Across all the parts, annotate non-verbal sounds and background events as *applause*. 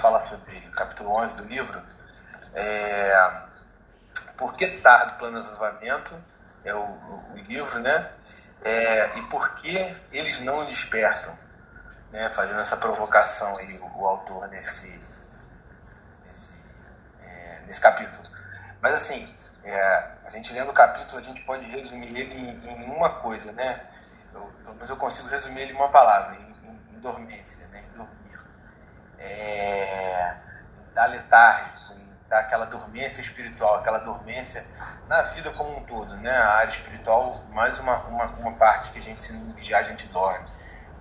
fala sobre o capítulo 11 do livro, é, por que tarde o plano de avivamento, é o, o, livro, né? É, e por que eles não despertam, né? Fazendo essa provocação aí, o, o autor nesse, nesse, é, nesse capítulo. Mas assim, é, a gente lendo o capítulo, a gente pode resumir ele em, em uma coisa, né? Eu, pelo menos eu consigo resumir ele em uma palavra, em, em dormência, né? Em dormir. É, em dar letárgico, em dar aquela dormência espiritual, aquela dormência na vida como um todo, né? A área espiritual, mais uma, uma, uma parte que a gente, se não a gente dorme,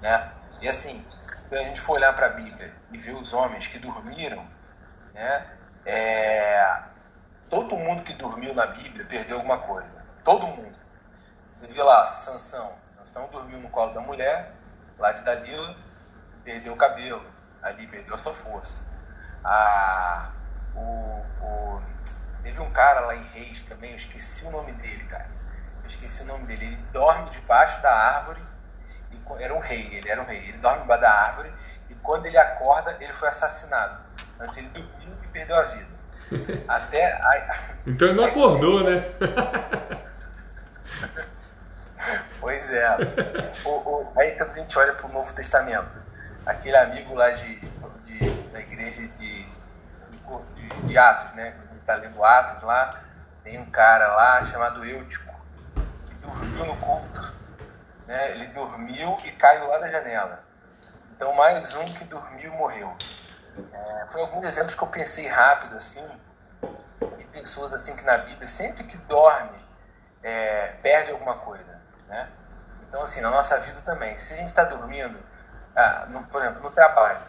né? E assim, se a gente for olhar para a Bíblia e ver os homens que dormiram, né? É, Todo mundo que dormiu na Bíblia perdeu alguma coisa. Todo mundo. Você vê lá, Sansão. Sansão dormiu no colo da mulher, lá de Dalila, perdeu o cabelo. Ali perdeu a sua força. Ah, o, o, teve um cara lá em Reis também, eu esqueci o nome dele, cara. Eu esqueci o nome dele. Ele dorme debaixo da árvore. E, era um rei, ele era um rei. Ele dorme debaixo da árvore e quando ele acorda, ele foi assassinado. Mas ele dormiu e perdeu a vida. *laughs* Até. então ele não acordou, né? *laughs* pois é. O, o, aí quando a gente olha para o Novo Testamento, aquele amigo lá de, de da igreja de, de, de Atos, né? Quando está lendo Atos lá, tem um cara lá chamado Eutico, que dormiu no culto. Né? Ele dormiu e caiu lá da janela. Então mais um que dormiu morreu. É, foi alguns exemplos que eu pensei rápido, assim, de pessoas assim que na Bíblia, sempre que dorme, é, perde alguma coisa, né? Então, assim, na nossa vida também, se a gente está dormindo, ah, no, por exemplo, no trabalho,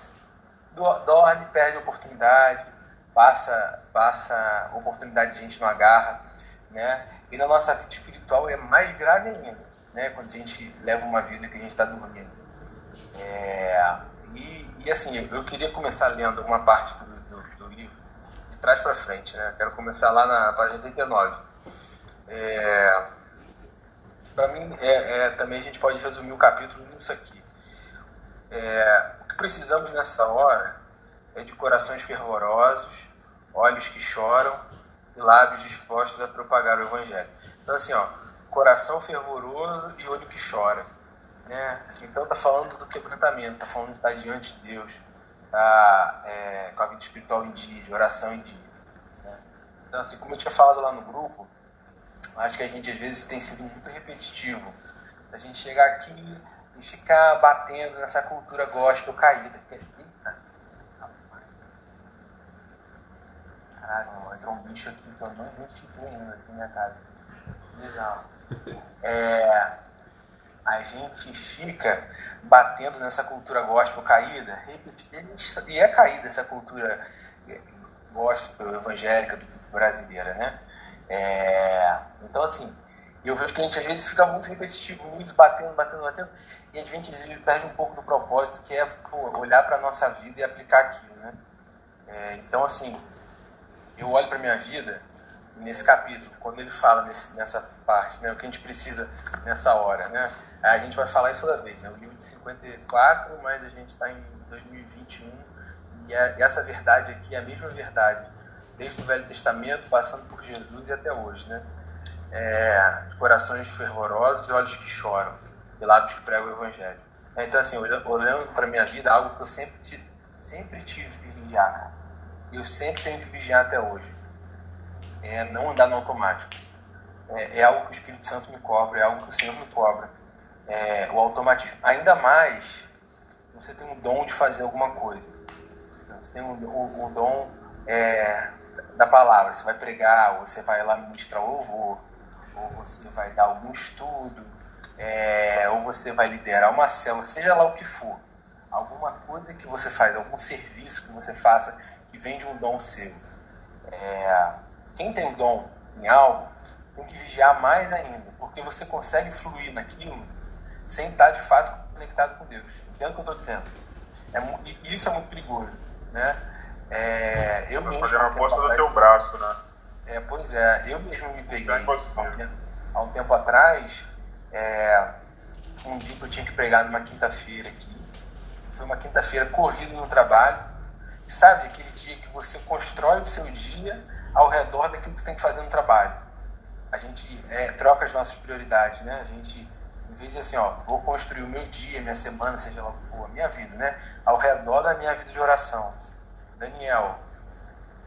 dorme, perde oportunidade, passa, passa oportunidade de gente não agarra, né? E na nossa vida espiritual é mais grave ainda, né? Quando a gente leva uma vida que a gente está dormindo. É, e, e, assim, eu queria começar lendo uma parte do, do, do livro, de trás para frente, né? Quero começar lá na página 89. É, para mim, é, é, também a gente pode resumir o capítulo nisso aqui. É, o que precisamos nessa hora é de corações fervorosos, olhos que choram e lábios dispostos a propagar o Evangelho. Então, assim, ó, coração fervoroso e olho que chora né? Então está falando do quebrantamento, está falando de estar diante de Deus, tá, é, com a vida espiritual em dia, de oração em dia. Né? Então, assim, como eu tinha falado lá no grupo, acho que a gente às vezes tem sido muito repetitivo. A gente chegar aqui e ficar batendo nessa cultura gospel caída. Eita! Caralho, entrou um bicho aqui que eu não identifiquei ainda aqui na minha casa. Legal. É, a gente fica batendo nessa cultura gospel caída, e é caída essa cultura gospel evangélica brasileira, né? É, então, assim, eu vejo que a gente às vezes fica muito repetitivo, muito batendo, batendo, batendo, e a gente perde um pouco do propósito, que é pô, olhar para a nossa vida e aplicar aquilo, né? É, então, assim, eu olho para minha vida nesse capítulo, quando ele fala nesse, nessa parte, né, o que a gente precisa nessa hora, né? A gente vai falar isso toda vez, né? O livro de 54, mas a gente está em 2021 e é, essa verdade aqui é a mesma verdade, desde o Velho Testamento, passando por Jesus e até hoje, né? É, corações fervorosos e olhos que choram, e lábios que pregam o Evangelho. Então, assim, olhando para minha vida, algo que eu sempre, sempre tive que vigiar, e eu sempre tenho que vigiar até hoje, é não andar no automático. É, é algo que o Espírito Santo me cobra, é algo que o Senhor me cobra é, o automatismo. Ainda mais se você tem o dom de fazer alguma coisa. Você tem o, o, o dom é, da palavra. Você vai pregar, ou você vai lá ministrar louvor, ou você vai dar algum estudo, é, ou você vai liderar uma célula, seja lá o que for. Alguma coisa que você faz, algum serviço que você faça que vem de um dom seu. É, quem tem o dom em algo tem que vigiar mais ainda, porque você consegue fluir naquilo sem estar de fato conectado com Deus. Entendo o que eu estou dizendo. É, e isso é muito perigoso. Né? É, eu mesmo, fazer uma aposta do teu braço, né? É, pois é, eu mesmo me peguei há um, tempo, atrás, é, um dia que eu tinha que pregar numa quinta-feira aqui. Foi uma quinta-feira corrida no trabalho, sabe, aquele dia que você constrói o seu dia ao redor daquilo que você tem que fazer no trabalho. A gente é, troca as nossas prioridades, né? A gente, em vez de assim, ó, vou construir o meu dia, minha semana, seja lá o que for, a minha vida, né? Ao redor da minha vida de oração. Daniel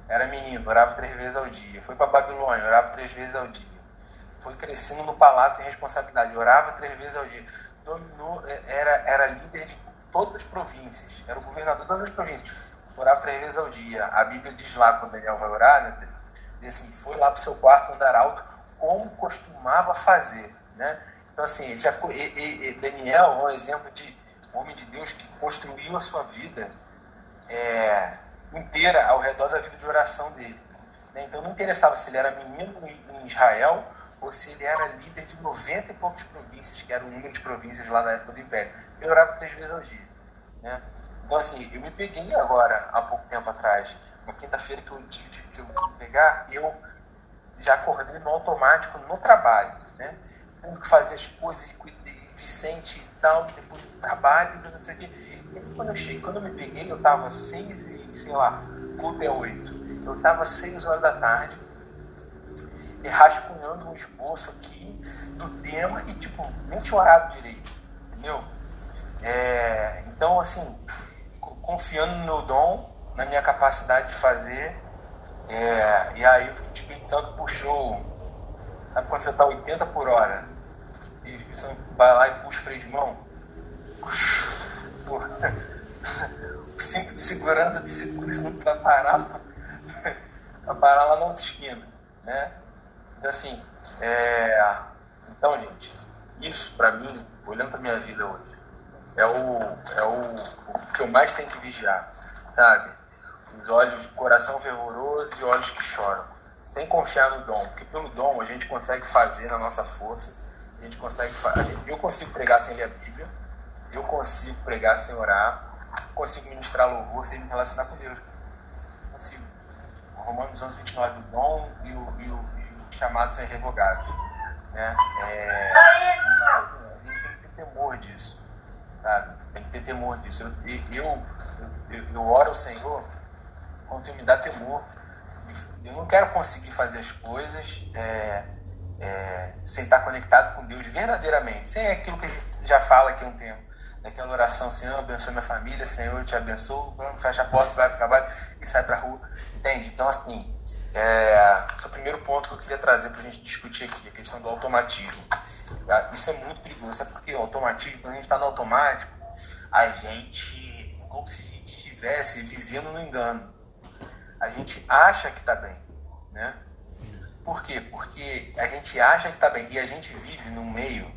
era menino, orava três vezes ao dia. Foi para Babilônia, orava três vezes ao dia. Foi crescendo no palácio de responsabilidade, orava três vezes ao dia. Dominou, é, era, era líder de todas as províncias, era o governador de todas as províncias. Orava três vezes ao dia. A Bíblia diz lá, quando Daniel vai orar, né? Diz assim, foi lá para o seu quarto andar alto, como costumava fazer, né? Então, assim, já, Daniel é um exemplo de homem de Deus que construiu a sua vida é, inteira ao redor da vida de oração dele. Né? Então, não interessava se ele era menino em Israel ou se ele era líder de 90 e poucas províncias, que era o número de províncias lá na época do Império. Ele orava três vezes ao dia. Né? Então, assim, eu me peguei agora, há pouco tempo atrás, na quinta-feira que eu tive que eu pegar, eu já acordei no automático no trabalho, né? Tendo que fazer as coisas, Vicente e tal, depois do trabalho, não sei o quê. E quando eu cheguei, quando eu me peguei, eu tava seis e, sei lá, culto é oito. Eu tava seis horas da tarde, rascunhando um esboço aqui do tema e, tipo, nem tinha orado direito, entendeu? É, então, assim, confiando no meu dom, na minha capacidade de fazer. É, e aí o Espírito Santo puxou. Sabe quando você está 80 por hora? E o Espírito Santo vai lá e puxa o freio de mão? Porra. O cinto de segurança de segurança não vai parar, vai parar lá na outra esquina. Né? Então, assim, é... então, gente, isso para mim, olhando para minha vida hoje, é o, é o, o que eu mais tenho que vigiar, sabe? Os olhos, coração fervoroso e olhos que choram. Sem confiar no dom, porque pelo dom a gente consegue fazer na nossa força, a gente consegue eu consigo pregar sem ler a Bíblia, eu consigo pregar sem orar, consigo ministrar louvor sem me relacionar com Deus. Consigo. Romanos 11, 29, o dom e o, e o, e o chamado são irrevogáveis. Né? É, a gente tem que ter temor disso sabe? Tem que ter temor disso. Eu, eu, eu, eu oro ao Senhor quando me dá temor. Eu não quero conseguir fazer as coisas é, é, sem estar conectado com Deus verdadeiramente, sem aquilo que a gente já fala aqui há um tempo. Daquela oração, Senhor, abençoe minha família, Senhor, eu te abençoo, fecha a porta, vai para o trabalho e sai para a rua. Entende? Então, assim, é, esse é o primeiro ponto que eu queria trazer para a gente discutir aqui, a questão do automatismo. Ah, isso é muito perigoso, sabe porque o automatismo, quando a gente está no automático, a gente, como se a gente estivesse vivendo no engano. A gente acha que está bem, né? Por quê? Porque a gente acha que está bem e a gente vive num meio,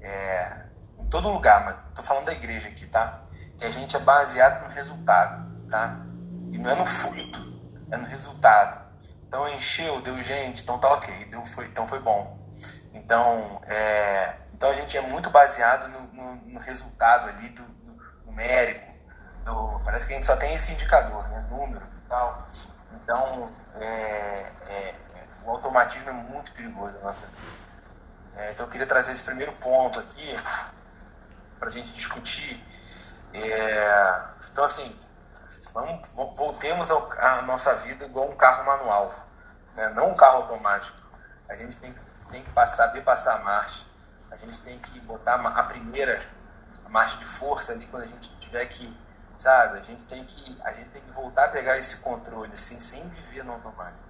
é, em todo lugar, mas estou falando da igreja aqui, tá? Que a gente é baseado no resultado, tá? E não é no fruto, é no resultado. Então encheu, deu gente, então tá ok, deu, foi, então foi bom. Então, é, então a gente é muito baseado no, no, no resultado ali do, do numérico. Do, parece que a gente só tem esse indicador, né? número e tal. Então, é, é, o automatismo é muito perigoso na nossa vida. É, então, eu queria trazer esse primeiro ponto aqui para a gente discutir. É, então, assim, vamos, voltemos à nossa vida igual um carro manual, né? não um carro automático. A gente tem tem que passar, ver passar a marcha. A gente tem que botar a primeira a marcha de força ali quando a gente tiver que, sabe? A gente tem que, a gente tem que voltar a pegar esse controle, assim, sem viver no automático.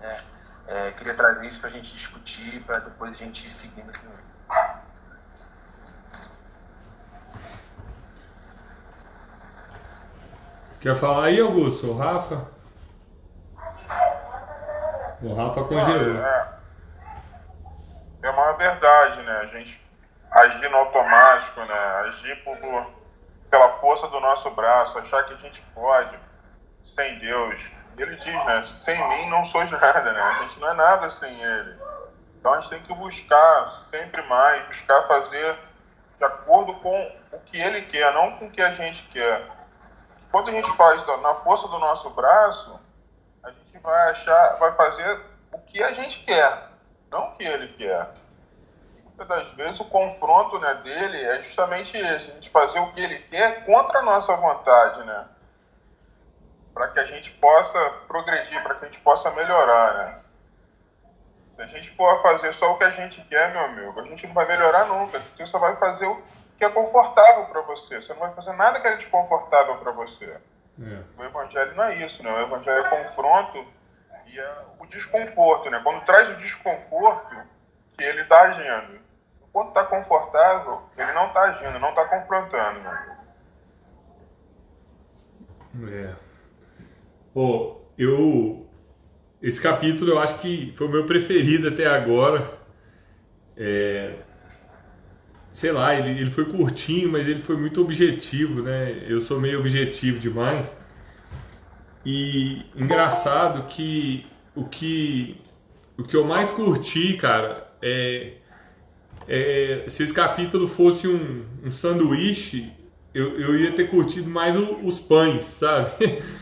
Né? É, queria trazer isso para a gente discutir, para depois a gente ir seguindo com ele. Quer falar aí, Augusto? O Rafa? O Rafa congelou. É, é uma verdade, né? A gente agir no automático, né? Agir por, pela força do nosso braço, achar que a gente pode, sem Deus. Ele diz, né? Sem mim não sou nada, né? A gente não é nada sem Ele. Então a gente tem que buscar sempre mais, buscar fazer de acordo com o que Ele quer, não com o que a gente quer. Quando a gente faz na força do nosso braço, a gente vai achar, vai fazer o que a gente quer não o que ele quer. Muitas das vezes o confronto né, dele é justamente esse, a gente fazer o que ele quer contra a nossa vontade, né? Para que a gente possa progredir, para que a gente possa melhorar, né? Se a gente for fazer só o que a gente quer, meu amigo, a gente não vai melhorar nunca. Você só vai fazer o que é confortável para você. Você não vai fazer nada que é desconfortável para você. É. O evangelho não é isso, né? O evangelho é confronto e é o desconforto, né? Quando traz o desconforto, que ele está agindo. Quando está confortável, ele não está agindo, não está confrontando, né? É. Oh, eu. Esse capítulo eu acho que foi o meu preferido até agora. É, sei lá, ele, ele foi curtinho, mas ele foi muito objetivo, né? Eu sou meio objetivo demais. E engraçado que o que o que eu mais curti, cara, é, é se esse capítulo fosse um, um sanduíche, eu, eu ia ter curtido mais o, os pães, sabe? *laughs*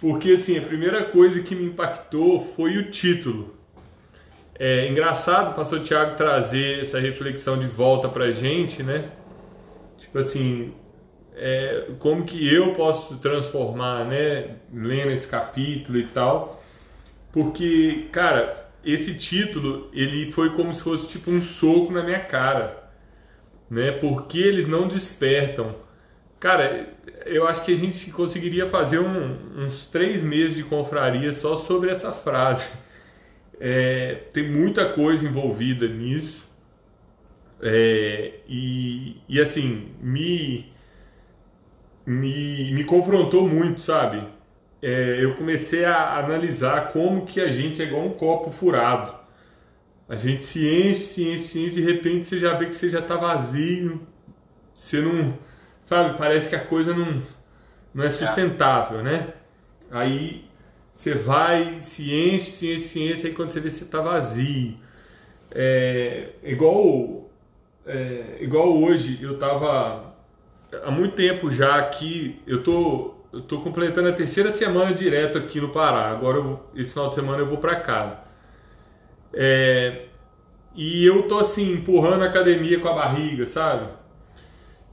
Porque assim, a primeira coisa que me impactou foi o título. É engraçado o pastor Tiago trazer essa reflexão de volta pra gente, né? Tipo assim, é, como que eu posso transformar, né? Lendo esse capítulo e tal. Porque, cara, esse título, ele foi como se fosse tipo um soco na minha cara. Né? Porque eles não despertam. Cara, eu acho que a gente conseguiria fazer um, uns três meses de confraria só sobre essa frase. É, tem muita coisa envolvida nisso. É, e, e assim, me, me, me confrontou muito, sabe? É, eu comecei a analisar como que a gente é igual um copo furado. A gente se enche, se enche, se enche, de repente você já vê que você já está vazio, você não sabe, parece que a coisa não, não é sustentável, né? Aí você vai, se enche, se enche, se enche, aí quando você vê você tá vazio. É, igual, é, igual hoje, eu tava há muito tempo já aqui, eu tô, eu tô completando a terceira semana direto aqui no Pará. Agora, eu, esse final de semana eu vou para cá. É, e eu tô assim, empurrando a academia com a barriga, sabe?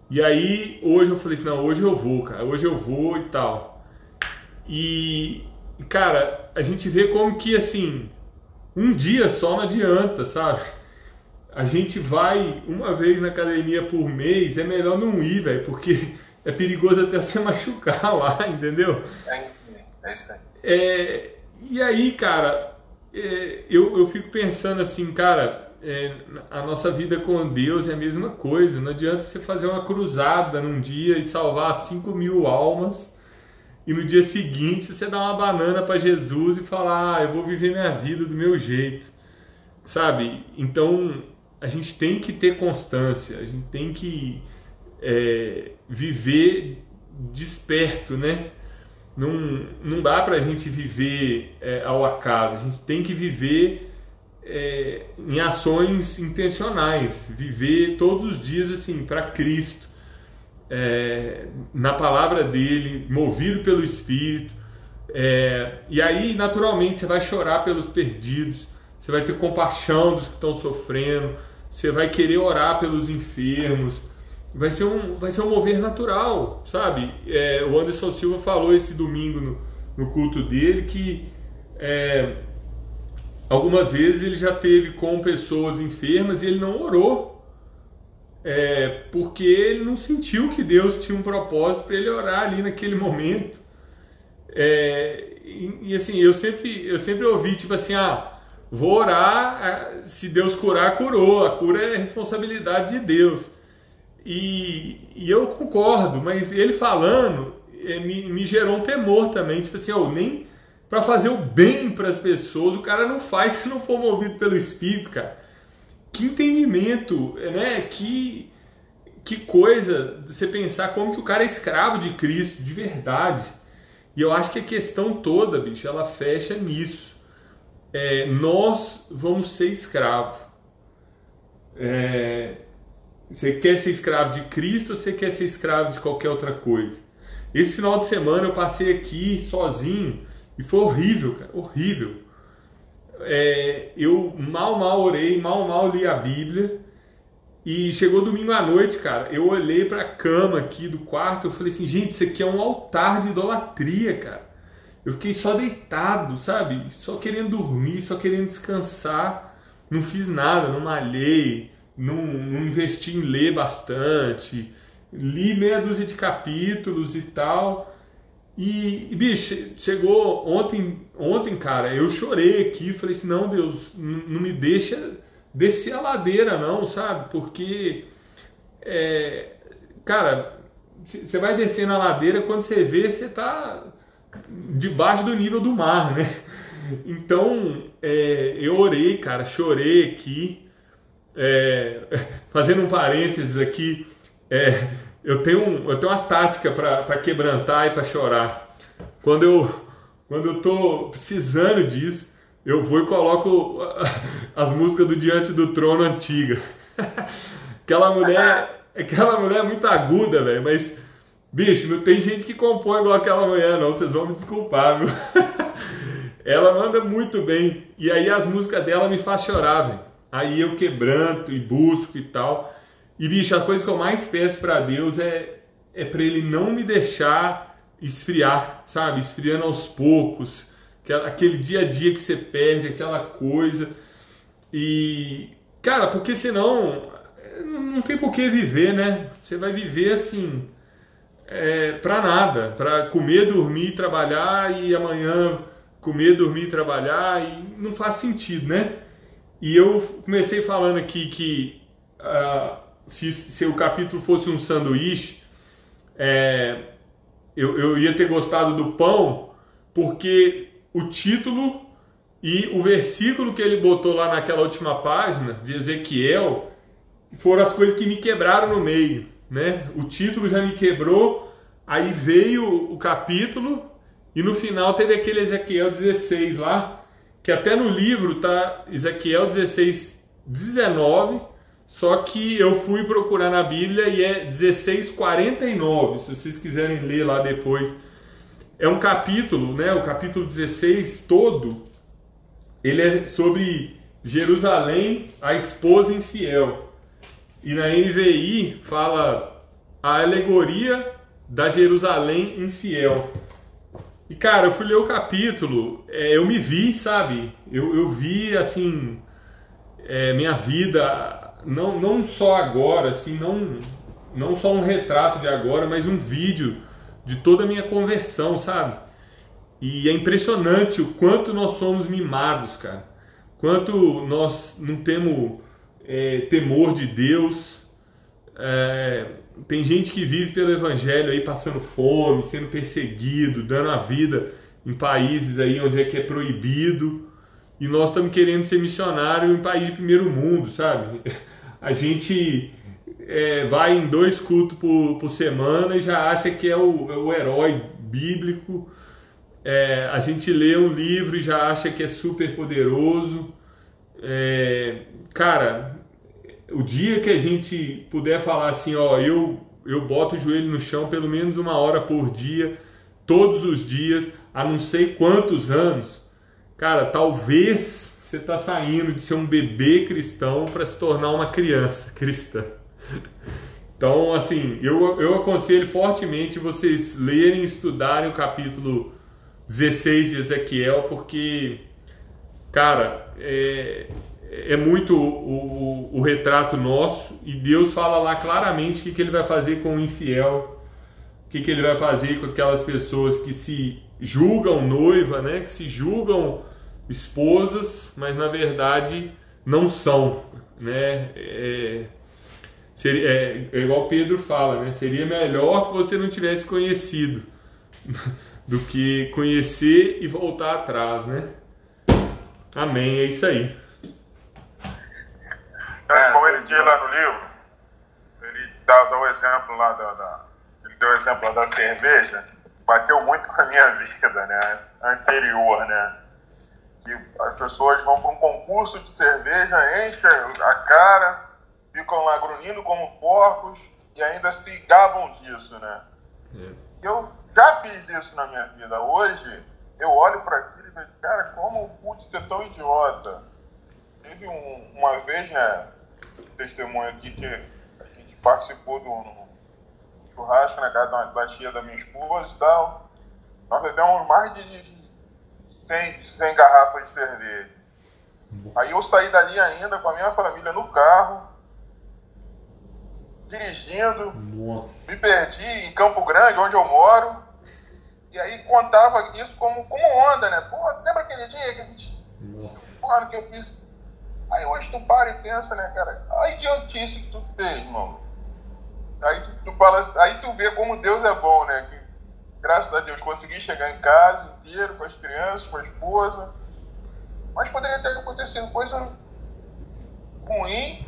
E aí, hoje eu falei assim, não, hoje eu vou, cara, hoje eu vou e tal. E, cara, a gente vê como que, assim, um dia só não adianta, sabe? A gente vai uma vez na academia por mês, é melhor não ir, velho, porque é perigoso até se *laughs* machucar lá, entendeu? É, é. É, e aí, cara, é, eu, eu fico pensando assim, cara, é, a nossa vida com Deus é a mesma coisa. Não adianta você fazer uma cruzada num dia e salvar 5 mil almas e no dia seguinte você dar uma banana para Jesus e falar: ah, eu vou viver minha vida do meu jeito, sabe? Então a gente tem que ter constância, a gente tem que é, viver desperto, né? Não, não dá para a gente viver é, ao acaso, a gente tem que viver é, em ações intencionais, viver todos os dias assim para Cristo, é, na palavra dele, movido pelo Espírito. É, e aí, naturalmente, você vai chorar pelos perdidos, você vai ter compaixão dos que estão sofrendo, você vai querer orar pelos enfermos. Vai ser um, vai ser um mover natural, sabe? É, o Anderson Silva falou esse domingo no, no culto dele que é, Algumas vezes ele já teve com pessoas enfermas e ele não orou. É, porque ele não sentiu que Deus tinha um propósito para ele orar ali naquele momento. É, e, e, assim, eu sempre, eu sempre ouvi, tipo assim, ah, vou orar, se Deus curar, curou. A cura é responsabilidade de Deus. E, e eu concordo, mas ele falando é, me, me gerou um temor também, tipo assim, oh, nem para fazer o bem para as pessoas, o cara não faz se não for movido pelo Espírito, cara. Que entendimento, né? Que, que coisa você pensar como que o cara é escravo de Cristo, de verdade. E eu acho que a questão toda, bicho, ela fecha nisso. É, nós vamos ser escravo. É, você quer ser escravo de Cristo ou você quer ser escravo de qualquer outra coisa? Esse final de semana eu passei aqui sozinho e foi horrível, cara, horrível. É, eu mal, mal orei, mal, mal li a Bíblia. E chegou domingo à noite, cara. Eu olhei para a cama aqui do quarto. Eu falei assim, gente, isso aqui é um altar de idolatria, cara. eu fiquei só deitado, sabe? Só querendo dormir, só querendo descansar. Não fiz nada, não malhei, não, não investi em ler bastante. Li meia dúzia de capítulos e tal. E, bicho, chegou ontem, ontem, cara, eu chorei aqui, falei assim, não, Deus, não me deixa descer a ladeira, não, sabe? Porque, é, cara, você vai descer na ladeira, quando você vê, você tá debaixo do nível do mar, né? *laughs* Então, é, eu orei, cara, chorei aqui, é, *laughs* fazendo um parênteses aqui, é, eu, tenho eu tenho uma tática para quebrantar e para chorar. Quando eu, quando eu tô precisando disso, eu vou e coloco *laughs* as músicas do Diante do Trono antiga. *laughs* aquela mulher, aquela mulher é muito aguda, velho, mas bicho, não tem gente que compõe igual aquela mulher não, vocês vão me desculpar, viu? *laughs* Ela manda muito bem. E aí as músicas dela me faz chorar, velho. Aí eu quebranto e busco e tal. E bicho, a coisa que eu mais peço para Deus é é para ele não me deixar esfriar, sabe? Esfriando aos poucos aquele dia a dia que você perde, aquela coisa. E, cara, porque senão não tem por que viver, né? Você vai viver assim, é, pra nada, pra comer, dormir, trabalhar e amanhã comer, dormir, trabalhar e não faz sentido, né? E eu comecei falando aqui que uh, se, se o capítulo fosse um sanduíche, é, eu, eu ia ter gostado do pão, porque o título e o versículo que ele botou lá naquela última página de Ezequiel foram as coisas que me quebraram no meio, né? O título já me quebrou, aí veio o capítulo e no final teve aquele Ezequiel 16 lá, que até no livro tá Ezequiel 16 19, só que eu fui procurar na Bíblia e é 16:49, se vocês quiserem ler lá depois é um capítulo, né, o capítulo 16 todo, ele é sobre Jerusalém, a esposa infiel. E na NVI fala a alegoria da Jerusalém infiel. E cara, eu fui ler o capítulo, é, eu me vi, sabe? Eu, eu vi assim, é, minha vida, não, não só agora, assim, não, não só um retrato de agora, mas um vídeo de toda a minha conversão, sabe? E é impressionante o quanto nós somos mimados, cara. Quanto nós não temos é, temor de Deus. É, tem gente que vive pelo Evangelho aí passando fome, sendo perseguido, dando a vida em países aí onde é que é proibido. E nós estamos querendo ser missionário em país de primeiro mundo, sabe? *laughs* A gente é, vai em dois cultos por, por semana e já acha que é o, é o herói bíblico. É, a gente lê um livro e já acha que é super poderoso. É, cara, o dia que a gente puder falar assim, ó, eu, eu boto o joelho no chão pelo menos uma hora por dia, todos os dias, há não sei quantos anos, cara, talvez você está saindo de ser um bebê cristão para se tornar uma criança cristã. Então, assim, eu, eu aconselho fortemente vocês lerem e estudarem o capítulo 16 de Ezequiel, porque, cara, é, é muito o, o, o, retrato nosso e Deus fala lá claramente o que, que ele vai fazer com o infiel, o que, que ele vai fazer com aquelas pessoas que se julgam noiva, né, que se julgam esposas, mas na verdade não são, né? É, Seria, é, é igual Pedro fala, né? Seria melhor que você não tivesse conhecido *laughs* do que conhecer e voltar atrás, né? Amém, é isso aí. É, como ele diz lá no livro, ele dá, dá o exemplo lá da, da, ele deu o exemplo da cerveja, bateu muito *laughs* com a minha vida, né? Anterior, né? As pessoas vão para um concurso de cerveja, enchem a cara, ficam lá grunhindo como porcos e ainda se gabam disso, né? É. Eu já fiz isso na minha vida. Hoje, eu olho para aquilo e vejo, cara, como pude ser tão idiota? Teve um, uma vez, né, testemunho aqui que a gente participou do um churrasco na casa da, da tia da minha esposa e tal. Nós bebemos mais de, de sem, sem garrafa de cerveja. Aí eu saí dali ainda com a minha família no carro, dirigindo, Nossa. me perdi em Campo Grande, onde eu moro, e aí contava isso como, como onda, né? Pô, lembra aquele dia que a gente. Porra, que eu fiz. Aí hoje tu para e pensa, né, cara? A idiotice que tu fez, irmão. Aí tu, tu fala, aí tu vê como Deus é bom, né? Que, graças a Deus consegui chegar em casa inteiro, com as crianças, com a esposa. Mas poderia ter acontecido coisa ruim.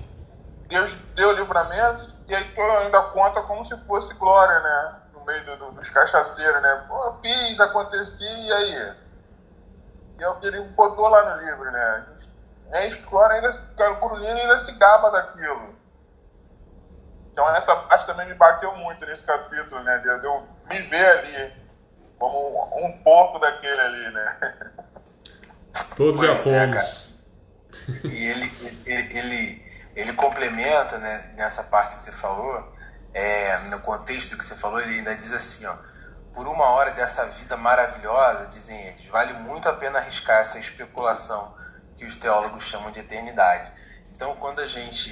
Deus deu livramento e aí tu ainda conta como se fosse glória, né? No meio do, do, dos cachaceiros, né? Pô, fiz, aconteci, e aí? E é o que ele botou lá no livro, né? A gente glória, ainda, o Curulino ainda se gaba daquilo. Então essa parte também me bateu muito nesse capítulo, né? De eu me ver ali como um pouco daquele ali, né? Todos já é, fomos. cara. E ele, ele, ele, ele complementa, né, nessa parte que você falou, é, no contexto que você falou, ele ainda diz assim, ó, por uma hora dessa vida maravilhosa, dizem eles, vale muito a pena arriscar essa especulação que os teólogos chamam de eternidade. Então, quando a gente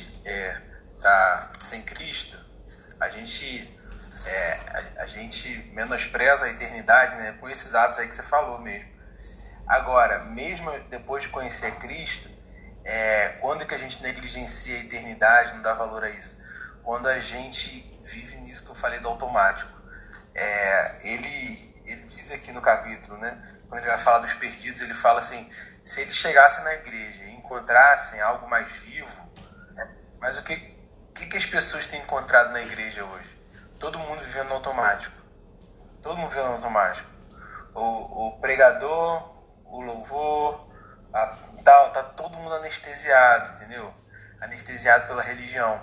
está sem Cristo, a gente, é, a, a gente menospreza a eternidade né, com esses atos aí que você falou mesmo. Agora, mesmo depois de conhecer Cristo, é, quando que a gente negligencia a eternidade, não dá valor a isso? Quando a gente vive nisso que eu falei do automático. É, ele, ele diz aqui no capítulo, né? Quando ele vai falar dos perdidos, ele fala assim: se eles chegassem na igreja e encontrassem algo mais vivo, mas o que, o que, que as pessoas têm encontrado na igreja hoje? Todo mundo vivendo no automático. Todo mundo vivendo no automático. O, o pregador, o louvor, a, tá, tá todo mundo anestesiado, entendeu? Anestesiado pela religião.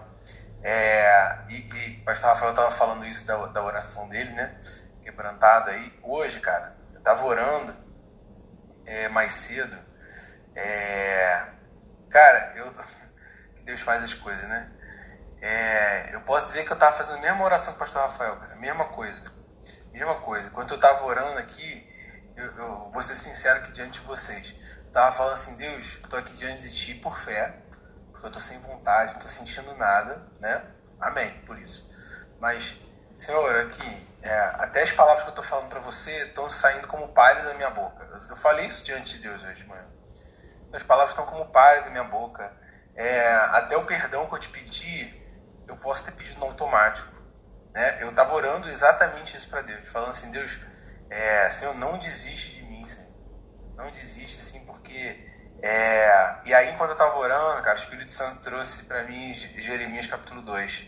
É, e, e o pastor Rafael estava falando isso da, da oração dele, né? Quebrantado aí. Hoje, cara, eu estava orando é, mais cedo. É, cara, eu, *laughs* Deus faz as coisas, né? É, eu posso dizer que eu estava fazendo a mesma oração que o pastor Rafael, cara, mesma coisa. Mesma coisa. Quando eu estava orando aqui, eu, eu vou ser sincero aqui diante de vocês. Eu tava falando assim, Deus, eu tô aqui diante de ti por fé, porque eu tô sem vontade, não tô sentindo nada, né? Amém, por isso. Mas, Senhor, aqui, é, até as palavras que eu tô falando para você estão saindo como palha da minha boca. Eu, eu, falei isso diante de Deus hoje de manhã. As palavras estão como palha da minha boca. É, até o perdão que eu te pedi, eu posso ter pedido no automático. Né? Eu tava orando exatamente isso para Deus, falando assim, Deus, é, Senhor, não desiste de mim, Senhor. Não desiste, sim, porque. É... E aí, quando eu estava orando, cara, o Espírito Santo trouxe para mim Jeremias capítulo 2.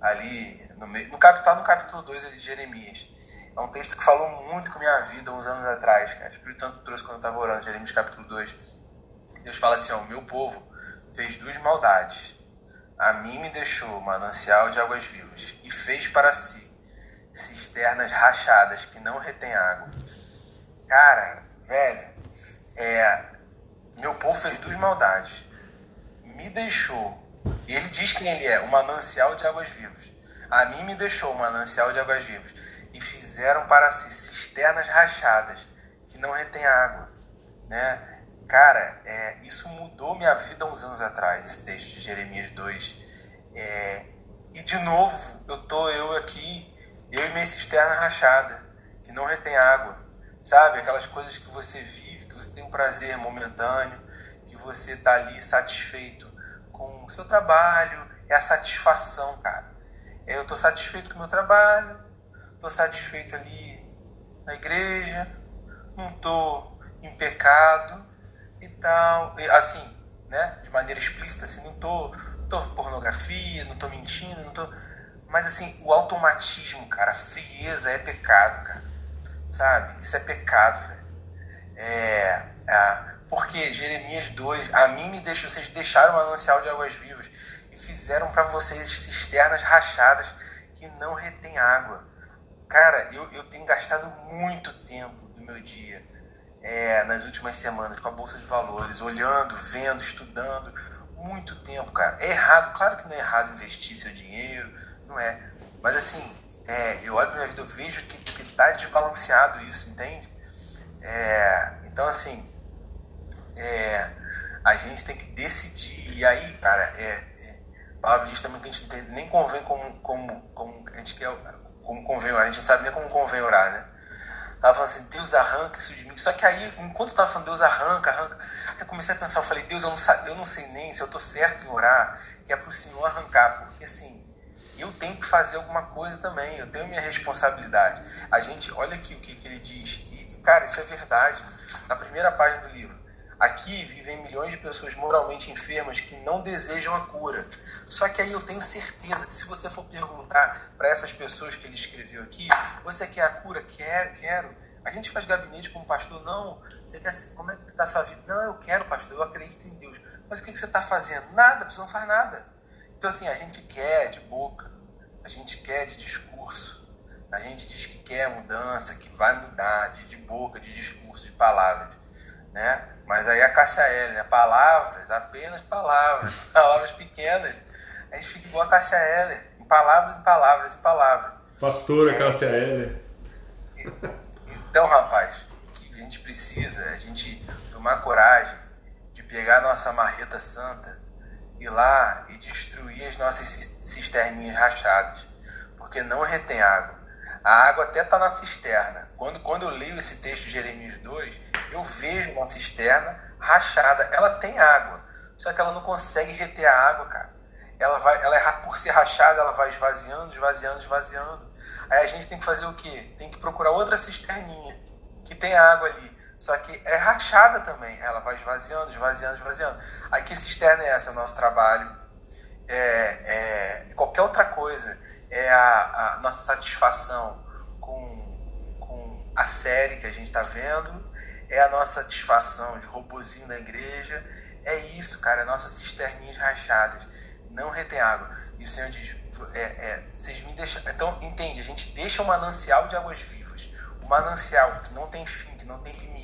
Ali, no, meio, no, tá no capítulo 2 ali de Jeremias. É um texto que falou muito com minha vida uns anos atrás, cara. O Espírito Santo trouxe quando eu estava orando, Jeremias capítulo 2. Deus fala assim: ó, o meu povo fez duas maldades. A mim me deixou manancial de águas vivas e fez para si cisternas rachadas que não retém água. Cara, velho, é, meu povo fez duas maldades. Me deixou, ele diz quem ele é, um manancial de águas vivas. A mim me deixou um manancial de águas vivas. E fizeram para si cisternas rachadas que não retém água. Né? Cara, é, isso mudou minha vida uns anos atrás, esse texto de Jeremias 2. É, e de novo, eu tô eu aqui eu e minha cisterna rachada, que não retém água. Sabe? Aquelas coisas que você vive, que você tem um prazer momentâneo, que você tá ali satisfeito com o seu trabalho, é a satisfação, cara. Eu tô satisfeito com o meu trabalho, tô satisfeito ali na igreja, não tô em pecado e tal. Assim, né? De maneira explícita, assim, não tô, tô pornografia, não tô mentindo, não tô mas assim, o automatismo, cara, a frieza é pecado, cara. Sabe? Isso é pecado, velho. É, é, porque Jeremias 2, a mim me deixou, vocês deixaram o manancial de águas vivas e fizeram para vocês cisternas rachadas que não retém água. Cara, eu, eu tenho gastado muito tempo do meu dia é, nas últimas semanas com a Bolsa de Valores, olhando, vendo, estudando. Muito tempo, cara. É errado, claro que não é errado investir seu dinheiro, não é. Mas assim, é, eu olho pra minha vida, eu vejo que, que tá desbalanceado isso, entende? É, Então, assim, é, a gente tem que decidir. E aí, cara, é, é palavra diz também que a gente nem convém como, como, como a gente quer, como convém orar. A gente não sabe nem como convém orar, né? Tava falando assim, Deus arranca isso de mim. Só que aí, enquanto eu tava falando, Deus arranca, arranca, eu comecei a pensar, eu falei, Deus, eu não, eu não sei nem se eu tô certo em orar, que é pro Senhor arrancar, porque assim, eu tenho que fazer alguma coisa também, eu tenho minha responsabilidade. A gente, olha aqui o que, que ele diz, e, cara, isso é verdade. Na primeira página do livro, aqui vivem milhões de pessoas moralmente enfermas que não desejam a cura. Só que aí eu tenho certeza que se você for perguntar para essas pessoas que ele escreveu aqui, você quer a cura? Quero, quero. A gente faz gabinete como pastor, não. Você quer, como é que está a sua vida? Não, eu quero, pastor, eu acredito em Deus. Mas o que, que você está fazendo? Nada, você não faz nada. Então, assim, a gente quer de boca, a gente quer de discurso, a gente diz que quer mudança, que vai mudar, de, de boca, de discurso, de palavras, né? Mas aí a Cássia L, né? Palavras, apenas palavras, *laughs* palavras pequenas. A gente fica igual a Cássia L, em palavras, em palavras, em palavras. Pastora é, Cássia L. Então, rapaz, o que a gente precisa é a gente tomar coragem de pegar a nossa marreta santa ir lá e destruir as nossas cisterninhas rachadas, porque não retém água. A água até está na cisterna. Quando, quando eu leio esse texto de Jeremias 2, eu vejo uma cisterna rachada. Ela tem água, só que ela não consegue reter a água, cara. Ela vai, ela é, por ser rachada, ela vai esvaziando, esvaziando, esvaziando. Aí a gente tem que fazer o quê? Tem que procurar outra cisterninha que tem água ali. Só que é rachada também. Ela vai esvaziando, esvaziando, esvaziando. Aí que cisterna é essa? É o nosso trabalho. É, é, qualquer outra coisa. É a, a nossa satisfação com, com a série que a gente está vendo. É a nossa satisfação de robozinho da igreja. É isso, cara. Nossas cisterninhas rachadas. Não retém água. E o Senhor diz: é, é, vocês me deixam. Então, entende? A gente deixa um manancial de águas vivas. Um manancial que não tem fim, que não tem limite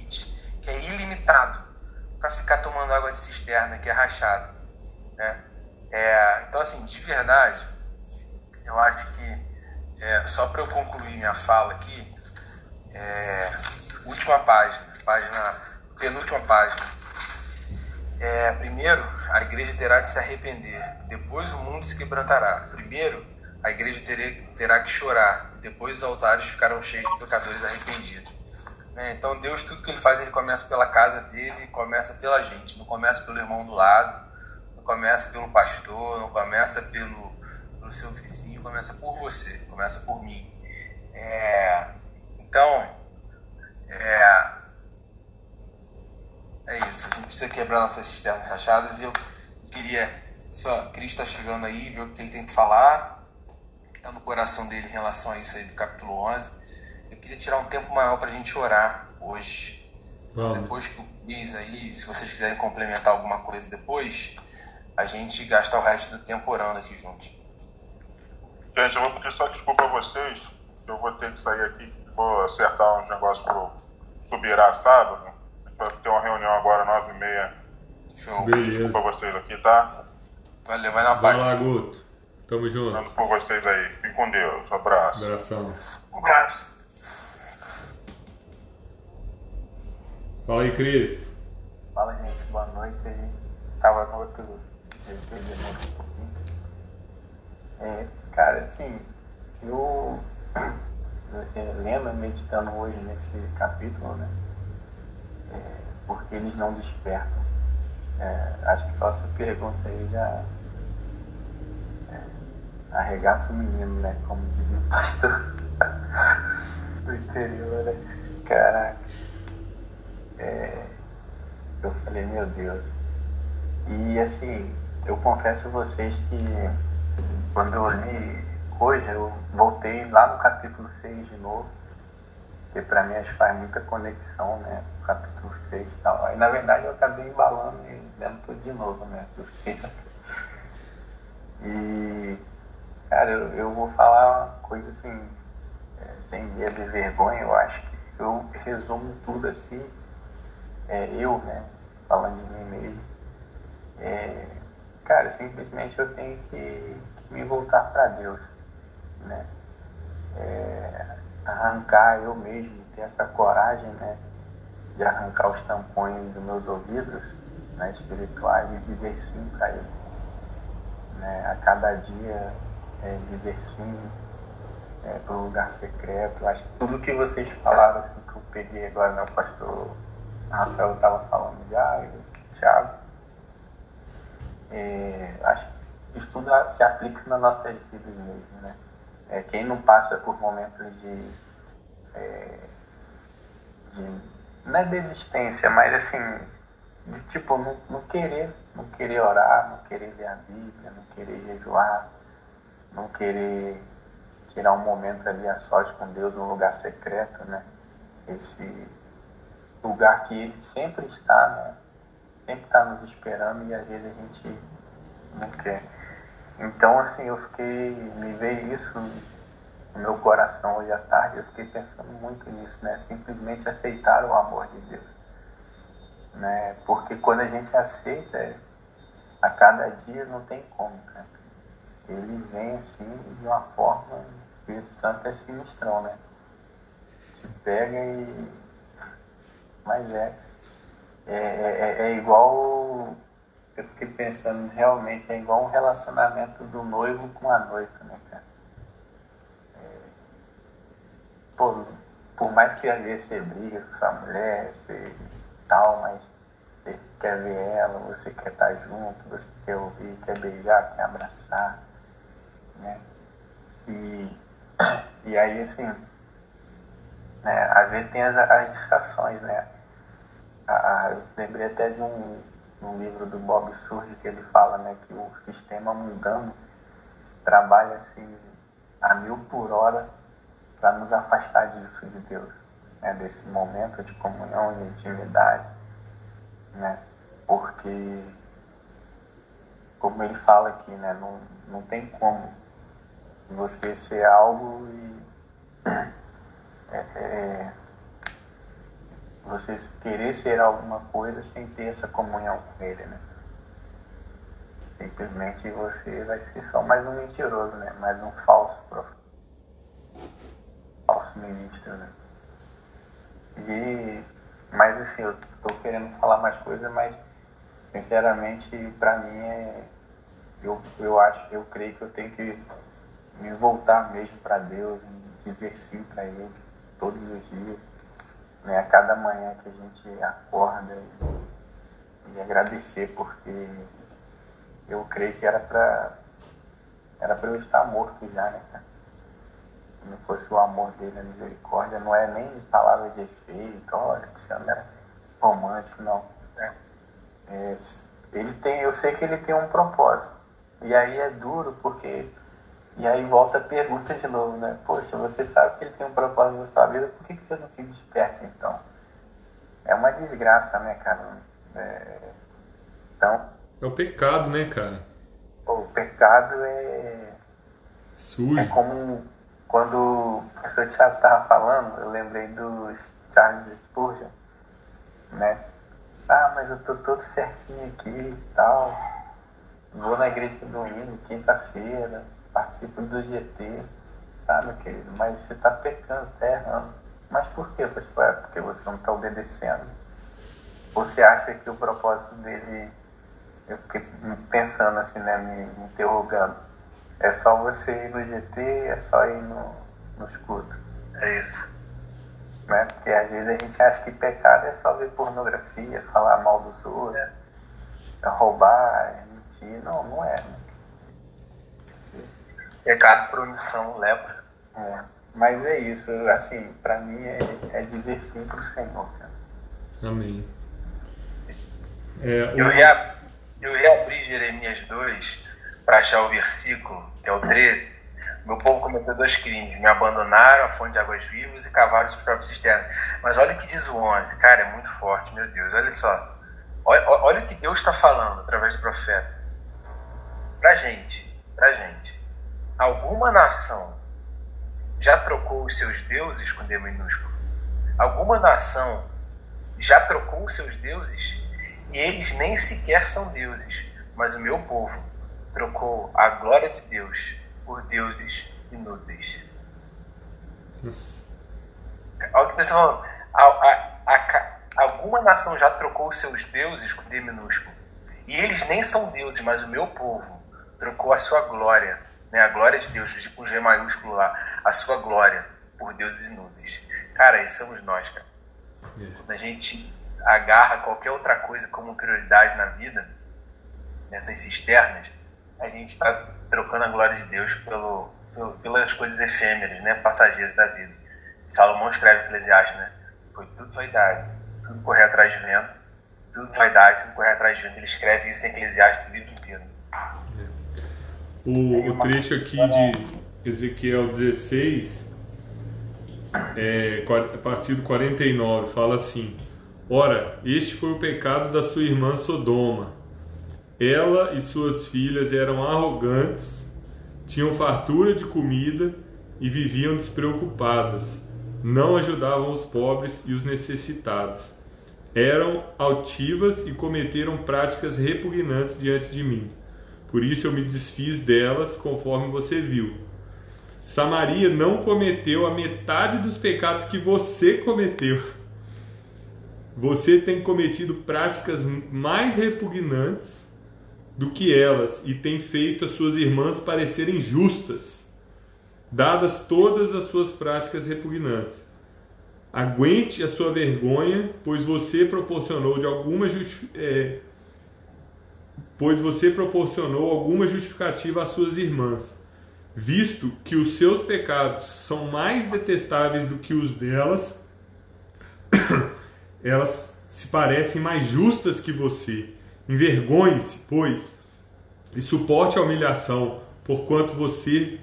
que é ilimitado, para ficar tomando água de cisterna, que é rachado. Né? É, então, assim, de verdade, eu acho que, é, só para eu concluir minha fala aqui, é, última página, página, penúltima página. É, primeiro, a igreja terá de se arrepender, depois o mundo se quebrantará. Primeiro, a igreja terá que chorar, depois os altares ficarão cheios de pecadores arrependidos. Né? Então Deus, tudo que ele faz, ele começa pela casa dele, começa pela gente, não começa pelo irmão do lado, não começa pelo pastor, não começa pelo, pelo seu vizinho, começa por você, começa por mim. É, então, é, é isso, a gente precisa quebrar nossas cisternas rachadas e eu queria, só, Cristo está chegando aí, ver o que ele tem que falar, o que está no coração dele em relação a isso aí do capítulo 11 queria tirar um tempo maior para a gente orar hoje. Vamos. Depois que o Cris aí, se vocês quiserem complementar alguma coisa depois, a gente gasta o resto do tempo orando aqui juntos. Gente, eu vou pedir só desculpa a vocês. Eu vou ter que sair aqui, vou acertar uns negócios pro Subirá sábado. A gente vai ter uma reunião agora, nove e meia. Show. Beleza. Desculpa vocês aqui, tá? Valeu, vai na paz. Vai lá, Guto. Tamo junto. Falando por vocês aí. Fiquem com Deus. Um abraço. Abração. Um abraço. Fala aí, Cris. Fala, gente. Boa noite aí. Tava no outro um pouquinho. É, cara, assim, eu, *clears throat* eu lendo, meditando hoje nesse capítulo, né? É, porque eles não despertam. É, acho que só essa pergunta aí já é, arregaça o menino, né? Como diz o pastor *laughs* do interior, né? Caraca é, eu falei, meu Deus. E assim, eu confesso a vocês que quando eu li hoje, eu voltei lá no capítulo 6 de novo, que para mim acho que faz muita conexão, né? O capítulo 6 e tal. Aí na verdade eu acabei embalando e lendo tudo de novo, né? E cara, eu, eu vou falar uma coisa assim, é, sem medo e vergonha, eu acho que eu resumo tudo assim é, eu, né, falando de mim mesmo, é, cara, simplesmente eu tenho que, que me voltar para Deus, né, é, arrancar eu mesmo, ter essa coragem, né, de arrancar os tampões dos meus ouvidos né, espirituais e dizer sim para Ele. Né, a cada dia é, dizer sim é, para o lugar secreto. Acho que tudo que vocês falaram, assim, que eu peguei agora, né, o pastor Rafael estava falando já, e o Thiago, é, acho que isso tudo se aplica nas nossas vidas mesmo, né? É, quem não passa por momentos de, é, de não é desistência, mas assim, de tipo, não, não, querer, não querer orar, não querer ler a Bíblia, não querer jejuar, não querer tirar um momento ali a sorte com Deus num lugar secreto, né? Esse lugar que Ele sempre está, né? Sempre está nos esperando e às vezes a gente não quer. Então, assim, eu fiquei, me veio isso no meu coração hoje à tarde, eu fiquei pensando muito nisso, né? Simplesmente aceitar o amor de Deus. Né? Porque quando a gente aceita, a cada dia não tem como, cara. Ele vem assim de uma forma, o Espírito Santo é sinistrão, né? Te pega e. Mas é. É, é, é igual. Eu fiquei pensando, realmente, é igual um relacionamento do noivo com a noiva, né, cara? por, por mais que às vezes você briga com sua mulher, você tal, mas você quer ver ela, você quer estar junto, você quer ouvir, quer beijar, quer abraçar, né? E, *coughs* e aí, assim, né, às vezes tem as, as distrações, né? A, eu lembrei até de um, um livro do Bob Surge que ele fala, né, que o sistema mundano trabalha assim a mil por hora para nos afastar disso de Deus, né? desse momento de comunhão e intimidade, né? porque, como ele fala aqui, né? não, não tem como você ser algo e *clears throat* é, é, você querer ser alguma coisa sem ter essa comunhão com ele, né? Simplesmente você vai ser só mais um mentiroso, né? Mais um falso profeta falso ministro, né? E, mas assim, eu tô querendo falar mais coisas, mas sinceramente para mim é eu, eu acho, eu creio que eu tenho que me voltar mesmo para Deus, dizer sim para Ele todos os dias, né? A cada manhã que a gente acorda e, e agradecer porque eu creio que era para era eu estar morto já, né, cara? não fosse o amor dele, a misericórdia, não é nem palavra de efeito, olha, Cristiano é romântico, não. É. É, ele tem, eu sei que ele tem um propósito. E aí é duro porque. E aí volta a pergunta de novo, né? Poxa, você sabe que ele tem um propósito na sua vida, por que, que você não se desperta então? É uma desgraça, né, cara? É, então. É o pecado, né, cara? O pecado é. Sujo. É como quando o professor Thiago estava falando, eu lembrei do Charles Spurgeon, né? Ah, mas eu tô todo certinho aqui e tal. Vou na igreja domingo, quinta-feira, participo do GT, meu querido? Mas você está pecando, você está errando. Mas por quê, pastor? É porque você não está obedecendo. Você acha que o propósito dele, eu fiquei pensando assim, né, me, me interrogando é só você ir no GT, é só ir no, nos cultos. É isso. Né? Porque às vezes a gente acha que pecado é só ver pornografia, falar mal dos outros, é. roubar, mentir. Não, não é. Pecado por omissão, lepra. É. Mas é isso, assim, para mim é, é, dizer sim pro Senhor. Cara. Amém. É, eu, ia, eu ia abrir Jeremias 2 para achar o versículo, que é o 13, meu povo cometeu dois crimes, me abandonaram a fonte de águas vivas e cavaram os próprios cisternas. Mas olha o que diz o 11, cara, é muito forte, meu Deus, olha só. Olha, olha o que Deus está falando através do profeta. Pra gente, pra gente. Alguma nação já trocou os seus deuses com D minúsculo? Alguma nação já trocou os seus deuses e eles nem sequer são deuses, mas o meu povo trocou a glória de Deus por deuses inúteis. Olha o que está falando. A, a, a, alguma nação já trocou os seus deuses com D minúsculo. E eles nem são deuses, mas o meu povo trocou a sua glória, né? a glória de Deus, com G maiúsculo lá, a sua glória por deuses inúteis. Cara, esses somos nós, cara. É. Quando a gente agarra qualquer outra coisa como prioridade na vida, nessas cisternas, a gente está trocando a glória de Deus pelo, pelo, pelas coisas efêmeras, né, passageiras da vida. Salomão escreve Eclesiastes, né? Foi tudo vaidade, tudo correr atrás de vento, tudo vaidade, tudo correr atrás de vento. Ele escreve isso em Eclesiastes o livro inteiro. O, o trecho aqui de Ezequiel 16, é, a partir do 49, fala assim: Ora, este foi o pecado da sua irmã Sodoma. Ela e suas filhas eram arrogantes, tinham fartura de comida e viviam despreocupadas. Não ajudavam os pobres e os necessitados. Eram altivas e cometeram práticas repugnantes diante de mim. Por isso eu me desfiz delas, conforme você viu. Samaria não cometeu a metade dos pecados que você cometeu você tem cometido práticas mais repugnantes do que elas e tem feito as suas irmãs parecerem justas, dadas todas as suas práticas repugnantes. Aguente a sua vergonha, pois você proporcionou de alguma é, pois você proporcionou alguma justificativa às suas irmãs, visto que os seus pecados são mais detestáveis do que os delas *coughs* elas se parecem mais justas que você. Envergonhe-se, pois, e suporte a humilhação, porquanto você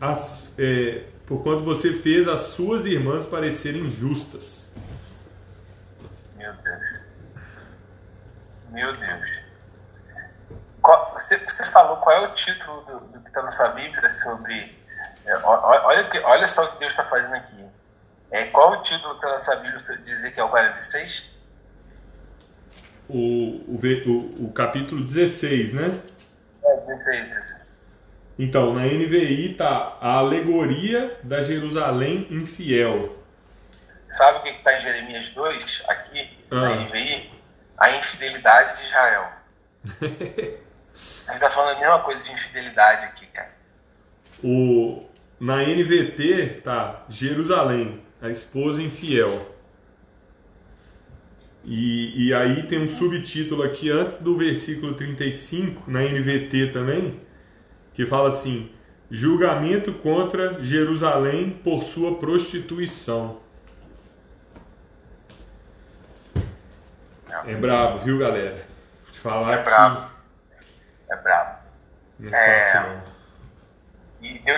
as, é, você fez as suas irmãs parecerem justas. Meu Deus. Meu Deus. Você, você, falou qual é o título do, do que está na sua Bíblia sobre. É, olha, olha só o que Deus está fazendo aqui. É, qual o título pela sua Bíblia dizer que é o 46? O, o, o, o capítulo 16, né? É, 16. Então, na NVI tá a alegoria da Jerusalém infiel. Sabe o que está em Jeremias 2, aqui, ah. na NVI? A infidelidade de Israel. *laughs* a gente está falando a mesma coisa de infidelidade aqui, cara. O, na NVT tá Jerusalém a esposa infiel. E, e aí tem um subtítulo aqui antes do versículo 35, na NVT também, que fala assim: julgamento contra Jerusalém por sua prostituição. É brabo, viu, galera? Te falar é brabo. É brabo. É, é... E Deus